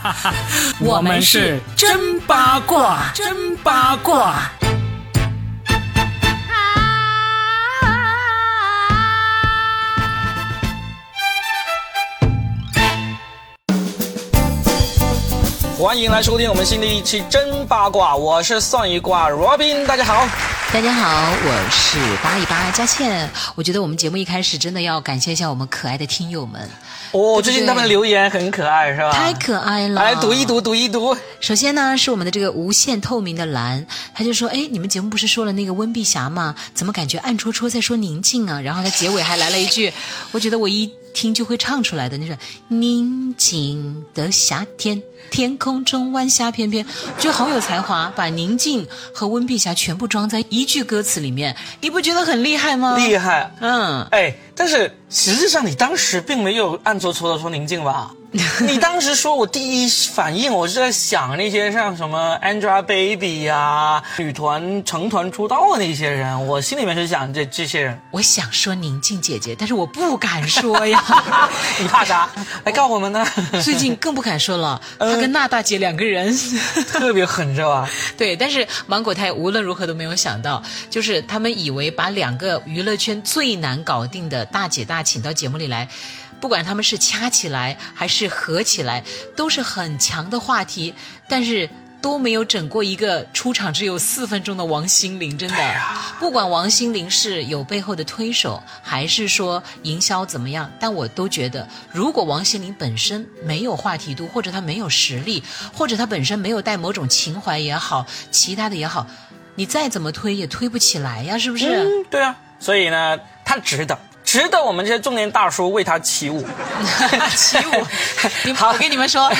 我们是真八卦，真八卦。欢迎来收听我们新的一期真八卦，我是算一卦 Robin，大家好。大家好，我是八一八佳倩。我觉得我们节目一开始真的要感谢一下我们可爱的听友们。哦，最近他们留言很可爱，是吧？太可爱了！来读一读，读一读。首先呢，是我们的这个无限透明的蓝，他就说：“哎，你们节目不是说了那个温碧霞吗？怎么感觉暗戳戳在说宁静啊？”然后他结尾还来了一句，我觉得我一听就会唱出来的，那种宁静的夏天。天空中晚霞翩翩，觉得好有才华，把宁静和温碧霞全部装在一句歌词里面，你不觉得很厉害吗？厉害，嗯，哎，但是实际上你当时并没有暗戳戳的说宁静吧？你当时说，我第一反应我是在想那些像什么 Angelababy 呀，女团成团出道的那些人，我心里面是想这这些人。我想说宁静姐姐，但是我不敢说呀。你怕啥？来告我们呢？最近更不敢说了，她跟娜大姐两个人特别狠，是吧？对，但是芒果台无论如何都没有想到，就是他们以为把两个娱乐圈最难搞定的大姐大请到节目里来。不管他们是掐起来还是合起来，都是很强的话题，但是都没有整过一个出场只有四分钟的王心凌。真的，不管王心凌是有背后的推手，还是说营销怎么样，但我都觉得，如果王心凌本身没有话题度，或者她没有实力，或者她本身没有带某种情怀也好，其他的也好，你再怎么推也推不起来呀，是不是？嗯，对啊，所以呢，她值得。值得我们这些中年大叔为他起舞，起舞。好，我跟你们说，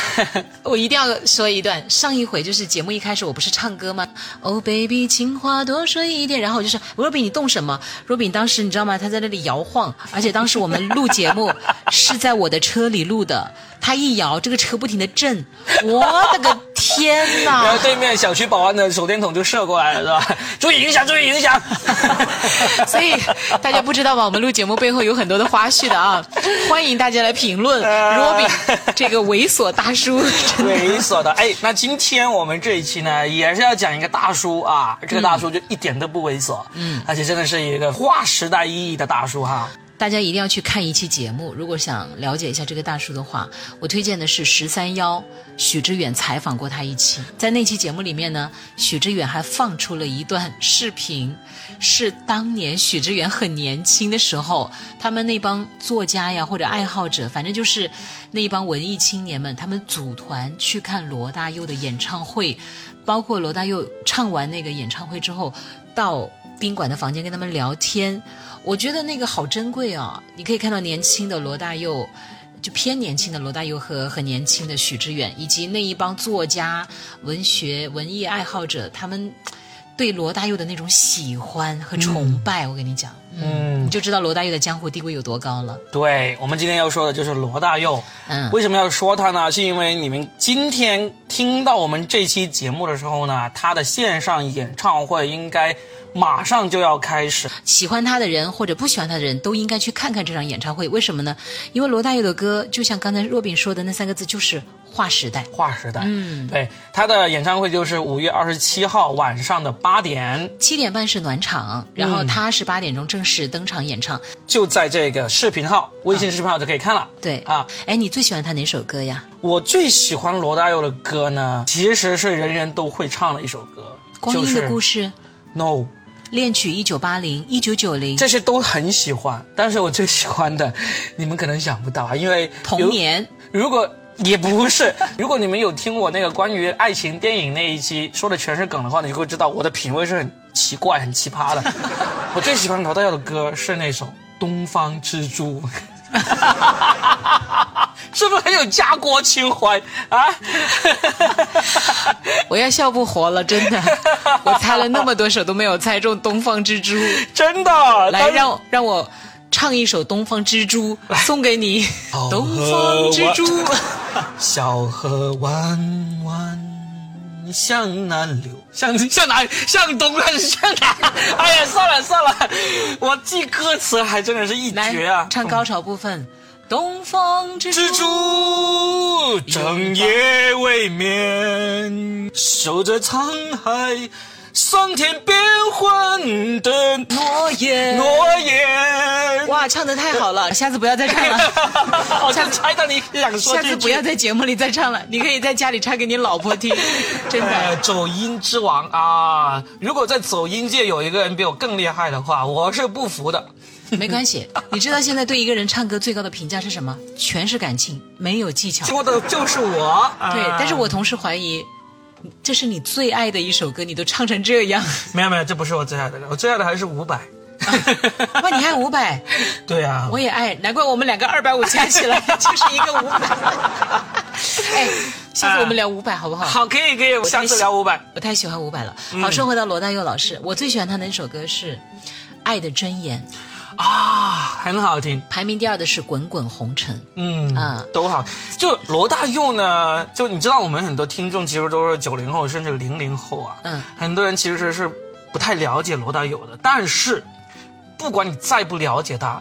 我一定要说一段。上一回就是节目一开始，我不是唱歌吗？Oh baby，情话多说一点。然后我就说，Robin，你动什么？Robin 当时你知道吗？他在那里摇晃，而且当时我们录节目是在我的车里录的。他一摇，这个车不停的震，我的个天哪！然后对面小区保安的手电筒就射过来了，是吧？注意影响，注意影响。所以大家不知道吧？我们录节目背后有很多的花絮的啊！欢迎大家来评论。Robin 这个猥琐大叔，猥琐的。哎，那今天我们这一期呢，也是要讲一个大叔啊。这个大叔就一点都不猥琐，嗯，而且真的是一个划时代意义的大叔哈。大家一定要去看一期节目，如果想了解一下这个大叔的话，我推荐的是十三幺许知远采访过他一期，在那期节目里面呢，许知远还放出了一段视频，是当年许知远很年轻的时候，他们那帮作家呀或者爱好者，反正就是那帮文艺青年们，他们组团去看罗大佑的演唱会，包括罗大佑唱完那个演唱会之后，到宾馆的房间跟他们聊天。我觉得那个好珍贵啊！你可以看到年轻的罗大佑，就偏年轻的罗大佑和很年轻的许知远，以及那一帮作家、文学、文艺爱好者，他们对罗大佑的那种喜欢和崇拜。我跟你讲，嗯，你就知道罗大佑的江湖地位有多高了。对我们今天要说的就是罗大佑。嗯，为什么要说他呢？是因为你们今天听到我们这期节目的时候呢，他的线上演唱会应该。马上就要开始，喜欢他的人或者不喜欢他的人都应该去看看这场演唱会。为什么呢？因为罗大佑的歌，就像刚才若饼说的那三个字，就是划时代。划时代，嗯，对，他的演唱会就是五月二十七号晚上的八点，七点半是暖场，然后他是八点钟正式登场演唱，就在这个视频号，微信视频号就可以看了。对啊，哎，你最喜欢他哪首歌呀？我最喜欢罗大佑的歌呢，其实是人人都会唱的一首歌，《光阴的故事》。No。恋曲一九八零一九九零，这些都很喜欢，但是我最喜欢的，你们可能想不到啊，因为童年。如果也不是，如果你们有听我那个关于爱情电影那一期说的全是梗的话，你就会知道我的品味是很奇怪、很奇葩的。我最喜欢罗大佑的歌是那首《东方之珠》。是不是很有家国情怀啊？我要笑不活了，真的！我猜了那么多首都没有猜中《东方之珠》，真的！来，让让我唱一首《东方之珠》，送给你。东方之珠，小河弯弯向南流，向向哪？向东还是向南？哎呀，算了算了，我记歌词还真的是一绝啊！唱高潮部分。东方之蜘蛛整夜未眠，守着沧海，桑田变幻的诺言。诺言。哇，唱的太好了，下次不要再唱了。好像猜到你想说下次不要在节目里再唱了，你可以在家里唱给你老婆听，真哎的。走音之王啊！如果在走音界有一个人比我更厉害的话，我是不服的。没关系，你知道现在对一个人唱歌最高的评价是什么？全是感情，没有技巧。说的就是我。对，啊但是我同时怀疑，这是你最爱的一首歌，你都唱成这样。没有没有，这不是我最爱的，我最爱的还是伍佰。哇，你爱伍佰，对啊，我也爱，难怪我们两个二百五加起来 就是一个伍佰。哎，下次我们聊伍佰好不好？好，可以可以，我下次聊伍佰。我太喜欢伍佰了。嗯好，说回到罗大佑老师，我最喜欢他的那首歌是《爱的箴言》，啊，很好听。排名第二的是《滚滚红尘》。嗯啊都好。就罗大佑呢，就你知道，我们很多听众其实都是九零后甚至零零后啊，嗯，很多人其实是不太了解罗大佑的。但是，不管你再不了解他，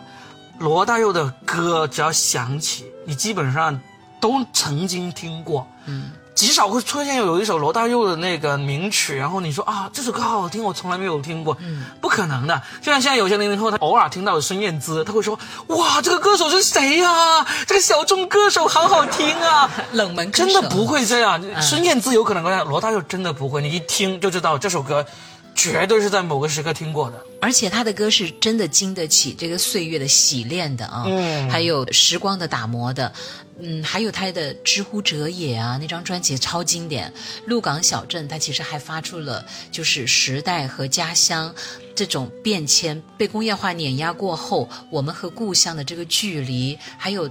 罗大佑的歌只要响起，你基本上都曾经听过。嗯，极少会出现有一首罗大佑的那个名曲，然后你说啊，这首歌好好听，我从来没有听过，嗯，不可能的。就像现在有些零零后，他偶尔听到孙燕姿，他会说，哇，这个歌手是谁呀、这个小众歌手好好听啊，冷门真的不会这样。孙燕姿有可能会，罗大佑真的不会，你一听就知道这首歌绝对是在某个时刻听过的。而且他的歌是真的经得起这个岁月的洗练的啊，嗯。还有时光的打磨的，嗯，还有他的《知乎者也》啊，那张专辑超经典，《鹿港小镇》他其实还发出了就是时代和家乡这种变迁，被工业化碾压过后，我们和故乡的这个距离，还有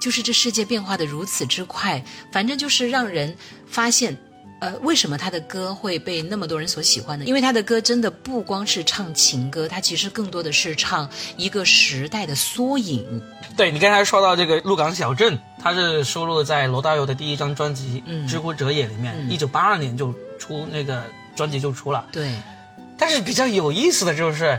就是这世界变化的如此之快，反正就是让人发现。呃，为什么他的歌会被那么多人所喜欢呢？因为他的歌真的不光是唱情歌，他其实更多的是唱一个时代的缩影。对你刚才说到这个《鹿港小镇》，它是收录在罗大佑的第一张专辑嗯《知乎者也》里面，一九八二年就出那个专辑就出了。对，但是比较有意思的就是，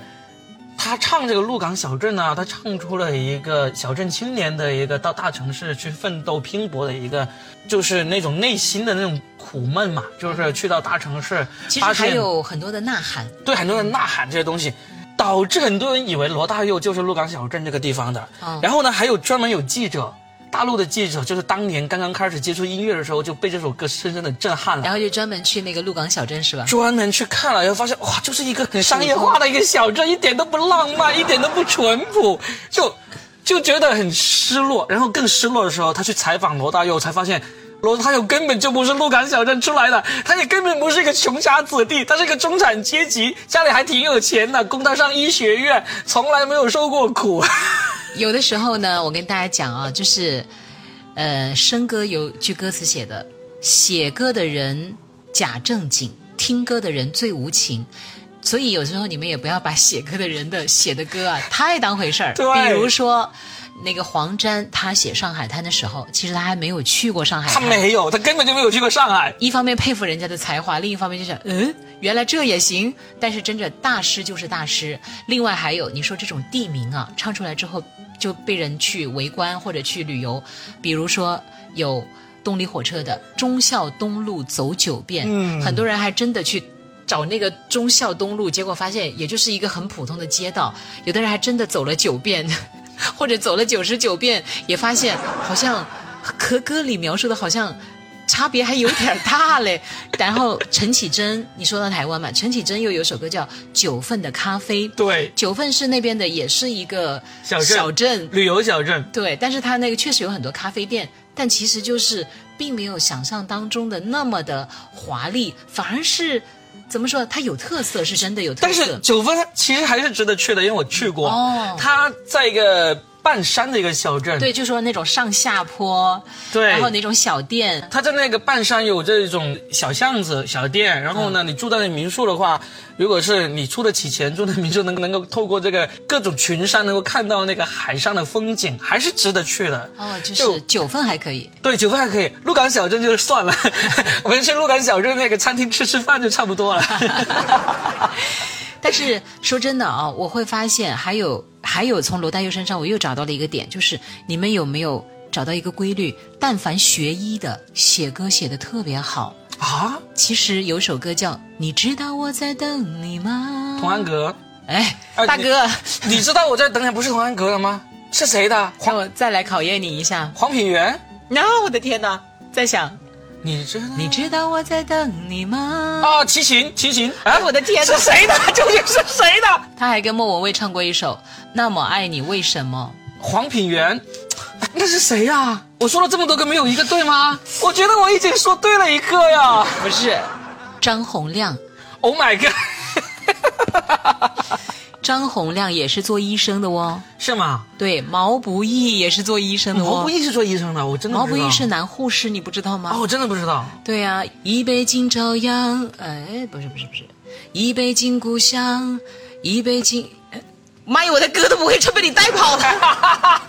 他唱这个鹿港小镇呢，他唱出了一个小镇青年的一个到大城市去奋斗拼搏的一个，就是那种内心的那种苦闷嘛，就是去到大城市，其实还有很多的呐喊。对很多人呐喊这些东西。导致很多人以为罗大佑就是鹿港小镇这个地方的，嗯然后呢，还有专门有记者，大陆的记者，就是当年刚刚开始接触音乐的时候，就被这首歌深深的震撼了然。后就专门去那个鹿港小镇是吧？专门去看了，然后发现哇，就是一个很商业化的一个小镇，一点都不浪漫，一点都不淳朴，就就觉得很失落。然后更失落的时候，他去采访罗大佑，才发现罗大佑根本就不是鹿港小镇出来的，他也根本不是一个穷家子弟，他是一个中产阶级，家里还挺有钱的，供他上医学院，从来没有受过苦。有的时候呢，我跟大家讲啊，就是，呃，笙歌有句歌词写的：“写歌的人假正经，听歌的人最无情。”所以有时候你们也不要把写歌的人的写的歌啊太当回事儿。对比如说，那个黄沾他写《上海滩》的时候，其实他还没有去过上海他。没有，他根本就没有去过上海。一方面佩服人家的才华，另一方面就想，嗯，原来这也行。但是真的大师就是大师。另外还有，你说这种地名啊，唱出来之后就被人去围观或者去旅游，比如说有动力火车的忠孝东路走九遍，嗯很多人还真的去。找那个忠孝东路，结果发现也就是一个很普通的街道，有的人还真的走了九遍，或者走了九十九遍，也发现好像和歌里描述的好像差别还有点大嘞。然后陈绮贞，你说到台湾嘛，陈绮贞又有首歌叫《九份的咖啡》，对，九份是那边的，也是一个小镇小镇，旅游小镇。对，但是它那个确实有很多咖啡店，但其实就是并没有想象当中的那么的华丽，反而是怎么说，它有特色，是真的有特色但是色。九分其实还是值得去的，因为我去过。哦它在一个半山的一个小镇。对，就说那种上下坡，对然后那种小店，它在那个半山有这种小巷子、小店，然后呢，嗯你住在那民宿的话，如果是你出得起钱住的民宿，能能够透过这个各种群山，能够看到那个海上的风景，还是值得去的。哦，就就是九份还可以。对，九份还可以，鹿港小镇就算了，我们去鹿港小镇那个餐厅吃吃饭就差不多了。但是说真的啊，我会发现还有还有从罗大佑身上，我又找到了一个点，就是你们有没有找到一个规律？但凡学医的，写歌写的特别好。啊，其实有首歌叫《你知道我在等你吗》。童安格，哎，哎大哥，你知道我在等你不是童安格的吗？是谁的？让黄我再来考验你一下。黄品源。那、我的天哪！在想，你知道？你知道我在等你吗？啊，齐秦，齐秦。哎我的天哪是谁的？究竟是谁的？他还跟莫文蔚唱过一首《那么爱你为什么黄品源，那是谁呀、我说了这么多个，没有一个对吗？我觉得我已经说对了一个呀。》？不是，张洪亮。Oh my god！张洪亮也是做医生的哦。是吗？对，毛不易也是做医生的哦。毛不易是做医生的，我真的毛不易是男护士，你不知道吗？哦，我真的不知道。对呀、一杯敬朝阳，哎，不是不是不是，一杯敬故乡，一杯敬。哎妈呀，我的歌都不会唱，被你带跑了。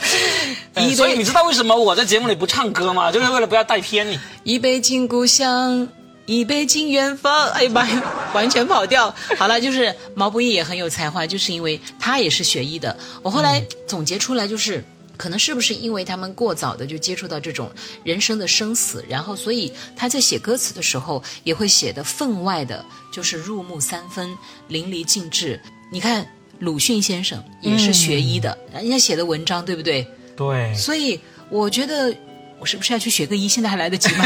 呃 一所以你知道为什么我在节目里不唱歌吗？就是为了不要带偏你。一杯敬故乡，一杯敬远方。哎呀妈呀，完全跑调。好了，就是毛不易也很有才华，就是因为他也是学医的。我后来总结出来就是。可能是不是因为他们过早的就接触到这种人生的生死，然后所以他在写歌词的时候也会写的分外的，就是入木三分，淋漓尽致。你看鲁迅先生也是学医的，人家写的文章对不对？对，所以我觉得我是不是要去学个医？现在还来得及吗？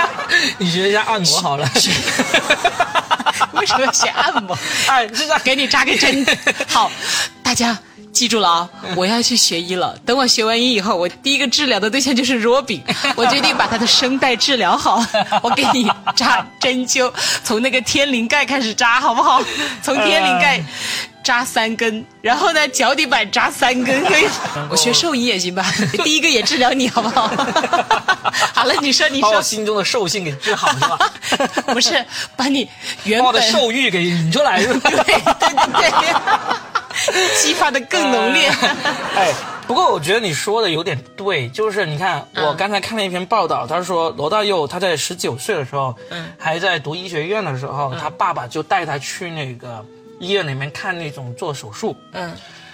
你学一下按摩好了。为什么要学按摩？哎，是这样。给你扎个针。好，大家记住了啊，我要去学医了。等我学完医以后，我第一个治疗的对象就是若饼，我决定把他的声带治疗好。我给你扎针灸，从那个天灵盖开始扎，好不好？从天灵盖。扎三根，然后呢，脚底板扎三根，可以。我学兽医也行吧，第一个也治疗你，好不好？好了，你说，你说把我，心中的兽性给治好是吧？不是把你原本的本兽欲给引出来是吧？对对对，激发的更浓烈。哎，不过我觉得你说的有点对，就是你看，我刚才看了一篇报道，他说罗大佑他在十九岁的时候，嗯还在读医学院的时候，他爸爸就带他去那个医院里面看那种做手术。嗯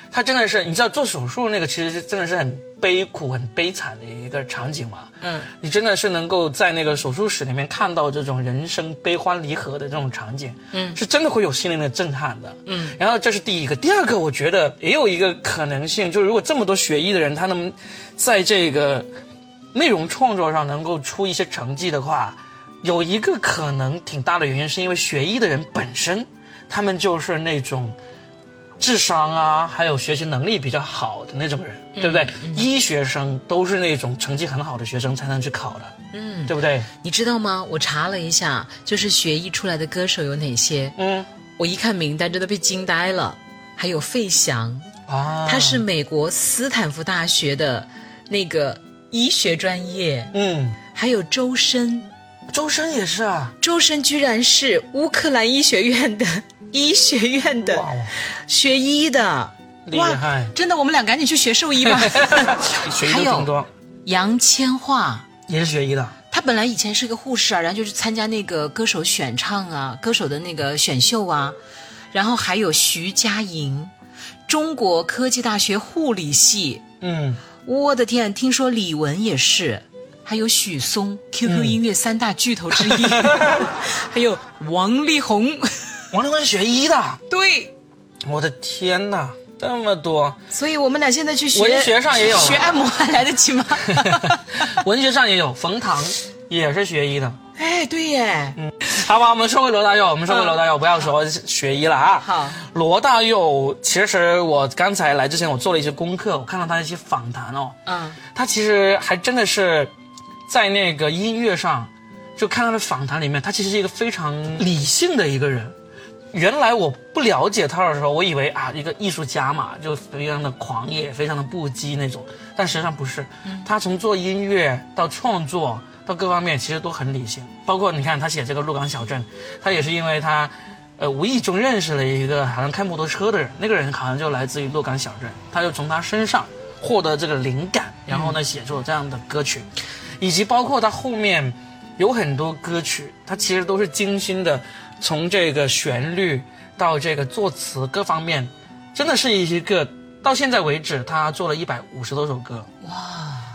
他真的是，你知道做手术那个其实是真的是很悲苦、很悲惨的一个场景嘛。嗯，你真的是能够在那个手术室里面看到这种人生悲欢离合的这种场景，嗯，是真的会有心灵的震撼的。嗯，然后这是第一个，第二个，我觉得也有一个可能性，就是如果这么多学医的人，他能在这个内容创作上能够出一些成绩的话，有一个可能挺大的原因，是因为学医的人本身，他们就是那种。智商啊，还有学习能力比较好的那种人，对不对？医学生都是那种成绩很好的学生才能去考的，嗯，对不对？你知道吗？我查了一下，就是学医出来的歌手有哪些？嗯我一看名单，真的被惊呆了。还有费翔，啊，他是美国斯坦福大学的那个医学专业。嗯，还有周深，周深也是啊，周深居然是乌克兰医学院的医学院的学医的，厉害。哇真的，我们俩赶紧去学兽医吧。学医还有都挺多，杨千嬅。也是学医的。她本来以前是个护士啊，然后就是参加那个歌手选唱啊，歌手的那个选秀啊，然后还有徐佳莹，中国科技大学护理系，嗯，我的天，听说李玟也是，还有许嵩，QQ 音乐三大巨头之一，还有王力宏，王力宏是学医的，对，我的天哪，这么多！所以我们俩现在去学文学上也有学按摩还来得及吗？文学上也有，冯唐也是学医的。哎，对耶，嗯。好吧，我们说回罗大佑，我们说回罗大佑，不要说学医了啊。好，罗大佑，其实我刚才来之前，我做了一些功课，我看到他的一些访谈哦，嗯。他其实还真的是在那个音乐上，就看他的访谈里面，他其实是一个非常理性的一个人。原来我不了解他的时候，我以为啊，一个艺术家嘛，就非常的狂野，非常的不羁那种。但实际上不是，他从做音乐到创作到各方面，其实都很理性。包括你看他写这个《鹿港小镇》，他也是因为他，呃，无意中认识了一个好像开摩托车的人，那个人好像就来自于鹿港小镇，他就从他身上获得这个灵感，然后呢写出了这样的歌曲，以及包括他后面有很多歌曲，他其实都是精心的从这个旋律到这个作词各方面，真的是一个到现在为止，他做了一百五十多首歌。哇，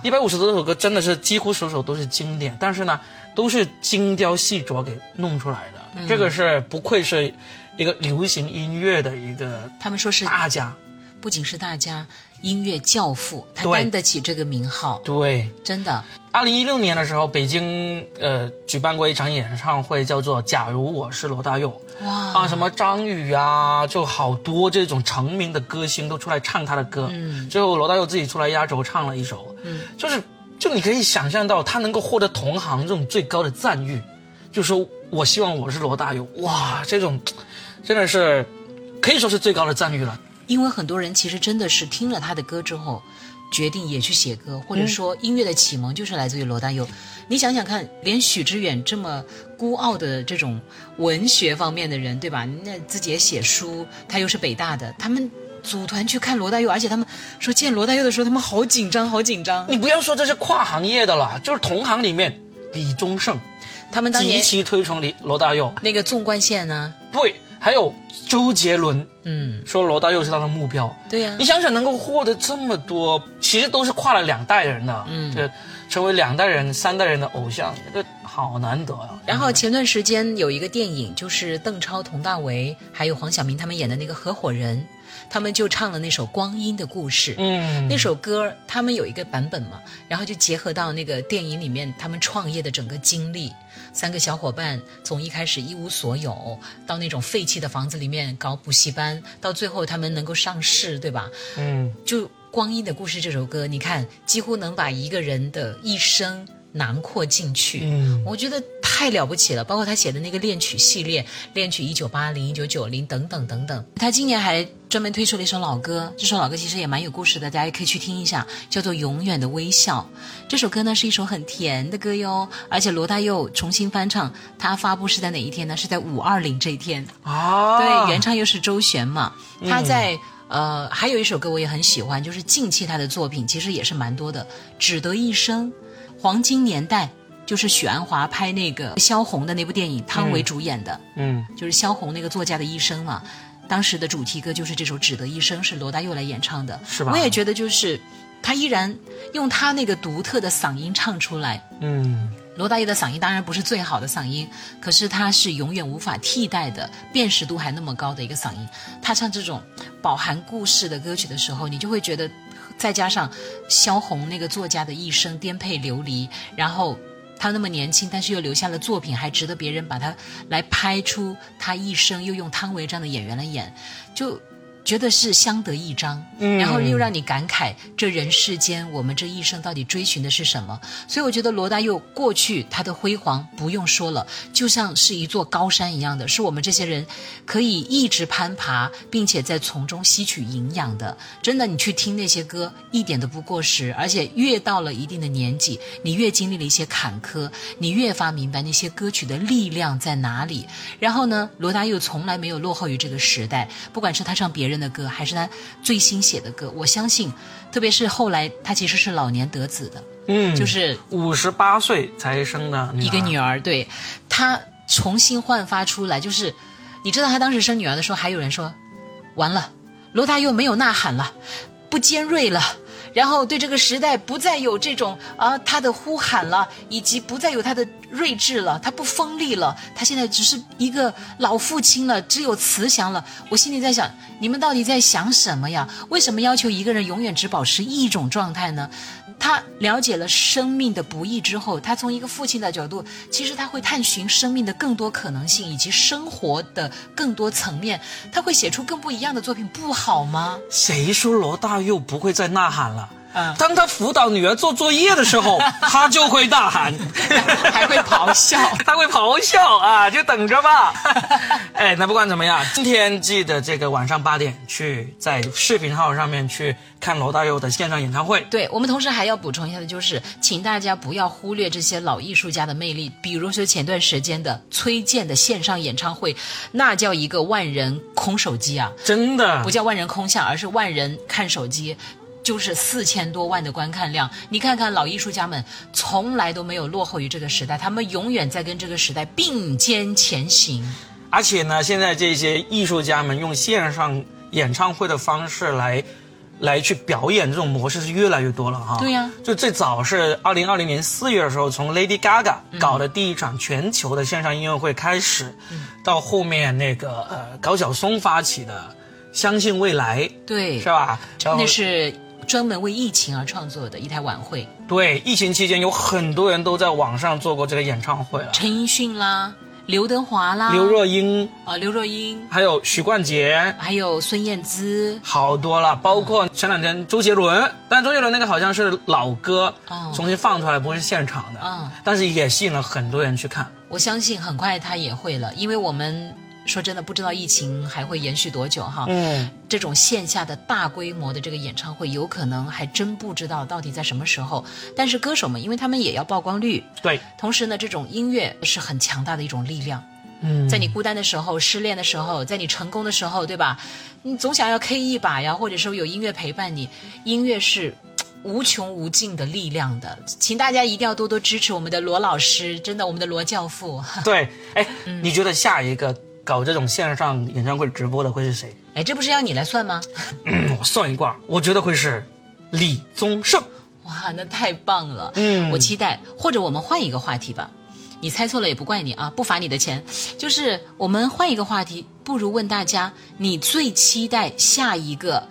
一百五十多首歌真的是几乎首首都是经典，但是呢，都是精雕细琢给弄出来的。这个是不愧是一个流行音乐的一个他们说是大家。不仅是大家音乐教父，他担得起这个名号，对，真的。二零一六年的时候，北京呃举办过一场演唱会，叫做《假如我是罗大佑》。哇啊，什么张宇啊，就好多这种成名的歌星都出来唱他的歌。嗯，最后罗大佑自己出来压轴唱了一首。嗯，就是就你可以想象到他能够获得同行这种最高的赞誉，就说我希望我是罗大佑。哇，这种真的是可以说是最高的赞誉了。因为很多人其实真的是听了他的歌之后，决定也去写歌，或者说音乐的启蒙就是来自于罗大佑。你想想看，连许知远这么孤傲的这种文学方面的人，对吧？那自己也写书，他又是北大的，他们组团去看罗大佑，而且他们说见罗大佑的时候，他们好紧张，好紧张。你不要说这是跨行业的了，就是同行里面，李宗盛他们当年其推崇李罗大佑，那个纵贯线呢，对，还有周杰伦嗯，说罗大佑是他的目标。对呀、你想想，能够获得这么多，其实都是跨了两代人的，嗯，这成为两代人、三代人的偶像，这个好难得啊。然后前段时间有一个电影，就是邓超、佟大为还有黄晓明他们演的那个合伙人，他们就唱了那首《光阴的故事》。嗯，那首歌他们有一个版本嘛，然后就结合到那个电影里面他们创业的整个经历。三个小伙伴从一开始一无所有，到那种废弃的房子里面搞补习班，到最后他们能够上市，对吧？嗯，就《光阴的故事》这首歌，你看几乎能把一个人的一生囊括进去。嗯，我觉得太了不起了。包括他写的那个恋曲系列，恋曲一九八零、一九九零等等等等。他今年还专门推出了一首老歌，这首老歌其实也蛮有故事的，大家也可以去听一下，叫做《永远的微笑》。这首歌呢是一首很甜的歌哟，而且罗大佑重新翻唱，他发布是在哪一天呢？是在五二零这一天。哦，对，原唱又是周璇嘛，他在、呃还有一首歌我也很喜欢，就是近期他的作品其实也是蛮多的，《只得一生》《黄金年代》，就是许鞍华拍那个萧红的那部电影，汤唯主演的，嗯。就是萧红那个作家的一生嘛。当时的主题歌就是这首《只得一生》，是罗大佑来演唱的，是吧？我也觉得就是他依然用他那个独特的嗓音唱出来，嗯，罗大佑的嗓音当然不是最好的嗓音，可是他是永远无法替代的，辨识度还那么高的一个嗓音。他唱这种饱含故事的歌曲的时候，你就会觉得，再加上萧红那个作家的一生颠沛流离，然后他那么年轻，但是又留下了作品，还值得别人把他来拍出他一生，又用汤唯这样的演员来演，就。觉得是相得益彰，嗯然后又让你感慨这人世间我们这一生到底追寻的是什么。所以我觉得罗大佑过去他的辉煌不用说了，就像是一座高山一样的，是我们这些人可以一直攀爬，并且在从中吸取营养的。真的，你去听那些歌一点都不过时，而且越到了一定的年纪，你越经历了一些坎坷，你越发明白那些歌曲的力量在哪里。然后呢，罗大佑从来没有落后于这个时代，不管是他唱别人的歌，还是他最新写的歌，我相信，特别是后来他其实是老年得子的，嗯，就是五十八岁才生的一个女儿，儿，对。他重新焕发出来，就是你知道他当时生女儿的时候，还有人说，完了，罗大佑没有呐喊了，不尖锐了。然后对这个时代不再有这种啊他的呼喊了，以及不再有他的睿智了，他不锋利了，他现在只是一个老父亲了，只有慈祥了。我心里在想，你们到底在想什么呀？为什么要求一个人永远只保持一种状态呢？他了解了生命的不易之后，他从一个父亲的角度，其实他会探寻生命的更多可能性，以及生活的更多层面，他会写出更不一样的作品，不好吗？谁说罗大佑不会再呐喊了？嗯当他辅导女儿做作业的时候，他就会大喊，还会咆哮 他会咆哮啊，就等着吧。哎，那不管怎么样，今天记得这个晚上八点去在视频号上面去看罗大佑的线上演唱会。对我们同时还要补充一下的就是，请大家不要忽略这些老艺术家的魅力，比如说前段时间的崔健的线上演唱会，那叫一个万人空手机啊，真的不叫万人空巷，而是万人看手机。就是四千多万的观看量，你看看老艺术家们从来都没有落后于这个时代，他们永远在跟这个时代并肩前行。而且呢，现在这些艺术家们用线上演唱会的方式来来去表演这种模式是越来越多了哈。对呀就最早是二零二零年四月的时候，从 Lady Gaga 搞的第一场全球的线上音乐会开始，到后面那个呃高晓松发起的《相信未来》，对，是吧？那是专门为疫情而创作的一台晚会，对疫情期间有很多人都在网上做过这个演唱会了，陈奕迅啦，刘德华啦，刘若英，啊，刘若英，还有许冠杰。还有孙燕姿，好多了，包括前两天周杰伦，但周杰伦那个好像是老歌，哦重新放出来，不是现场的，嗯。但是也吸引了很多人去看。我相信很快他也会了，因为我们说真的不知道疫情还会延续多久哈。嗯，这种线下的大规模的这个演唱会，有可能还真不知道到底在什么时候。但是歌手们，因为他们也要曝光率，对，同时呢，这种音乐是很强大的一种力量。嗯，在你孤单的时候、失恋的时候，在你成功的时候，对吧？你总想要 K 一把呀，或者说有音乐陪伴你，音乐是。无穷无尽的力量的，请大家一定要多多支持我们的罗老师，真的，我们的罗教父。对，哎，嗯你觉得下一个搞这种线上演唱会直播的会是谁？哎，这不是要你来算吗？嗯，我算一卦，我觉得会是李宗盛。哇，那太棒了！嗯我期待。或者我们换一个话题吧，你猜错了也不怪你啊，不罚你的钱。就是我们换一个话题，不如问大家，你最期待下一个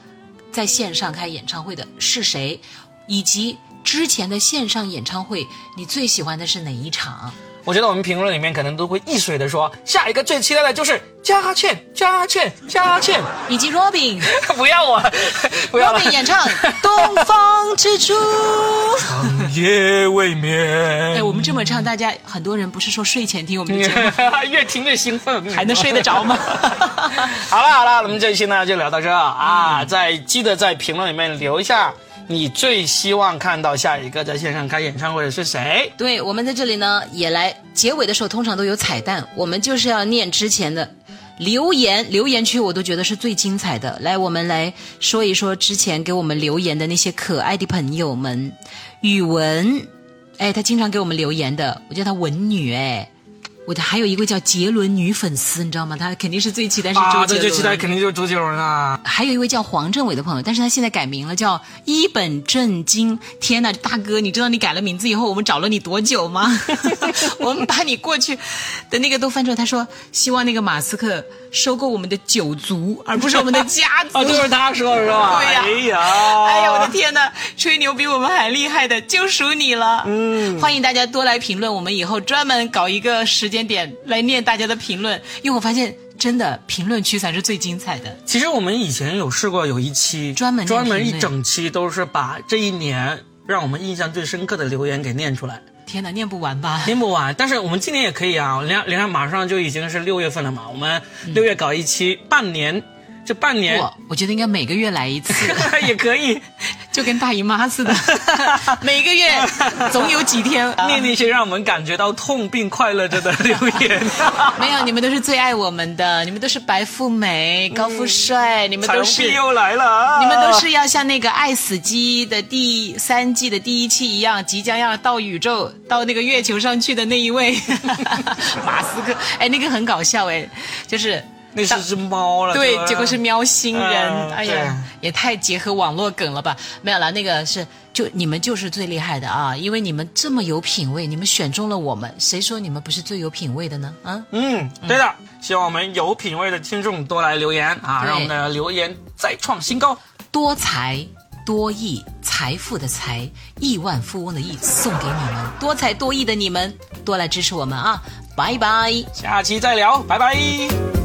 在线上开演唱会的是谁，以及之前的线上演唱会，你最喜欢的是哪一场？我觉得我们评论里面可能都会一水的说，下一个最期待的就是佳倩，佳倩，佳倩。以及 Robin 不要我，不要。Robin 演唱《东方之珠》。长夜未眠。哎，我们这么唱，大家很多人不是说睡前听我们的节目，越听越兴奋，还能睡得着吗？好了好了，我们这一期呢就聊到这啊！在记得在评论里面留一下你最希望看到下一个在线上开演唱会的是谁。对，我们在这里呢也来结尾的时候通常都有彩蛋，我们就是要念之前的留言，留言区我都觉得是最精彩的。来，我们来说一说之前给我们留言的那些可爱的朋友们。语文，哎，他经常给我们留言的，我叫他文女，哎。我的还有一位叫杰伦女粉丝，你知道吗？她肯定是最期待是啊，周杰伦。这最期待肯定就是周杰伦啊！还有一位叫黄政伟的朋友，但是他现在改名了，叫一本正经。天呐，大哥，你知道你改了名字以后，我们找了你多久吗？我们把你过去的那个都翻出来。他说希望那个马斯克收购我们的九族，而不是我们的家族。啊，都是他说的是吧？对呀哎呀，哎呀，我的天呐，吹牛比我们还厉害的就属你了。嗯，欢迎大家多来评论，我们以后专门搞一个时间点来念大家的评论，因为我发现真的评论区才是最精彩的。其实我们以前有试过有一期专门专门一整期都是把这一年让我们印象最深刻的留言给念出来。天呐，念不完吧？念不完，但是我们今年也可以啊，连连上马上就已经是六月份了嘛，我们六月搞一期，半年，这半年。我我觉得应该每个月来一次，也可以。就跟大姨妈似的，每个月总有几天念那些让我们感觉到痛并快乐着的留言。没有，你们都是最爱我们的，你们都是白富美、高富帅，你们都是又来了，你们都是要像那个《爱死机》的第三季的第一期一样，即将要到宇宙、到那个月球上去的那一位。马斯克。哎，那个很搞笑哎，就是那是只猫了，对，结果是喵星人，嗯哎呀，也太结合网络梗了吧？没有了，那个是就你们就是最厉害的啊，因为你们这么有品位，你们选中了我们，谁说你们不是最有品位的呢？啊，嗯，对的，希望我们有品位的听众多来留言啊，让我们的留言再创新高。多才多艺，财富的财，亿万富翁的亿，送给你们，多才多艺的你们，多来支持我们啊！拜拜。下期再聊，拜拜。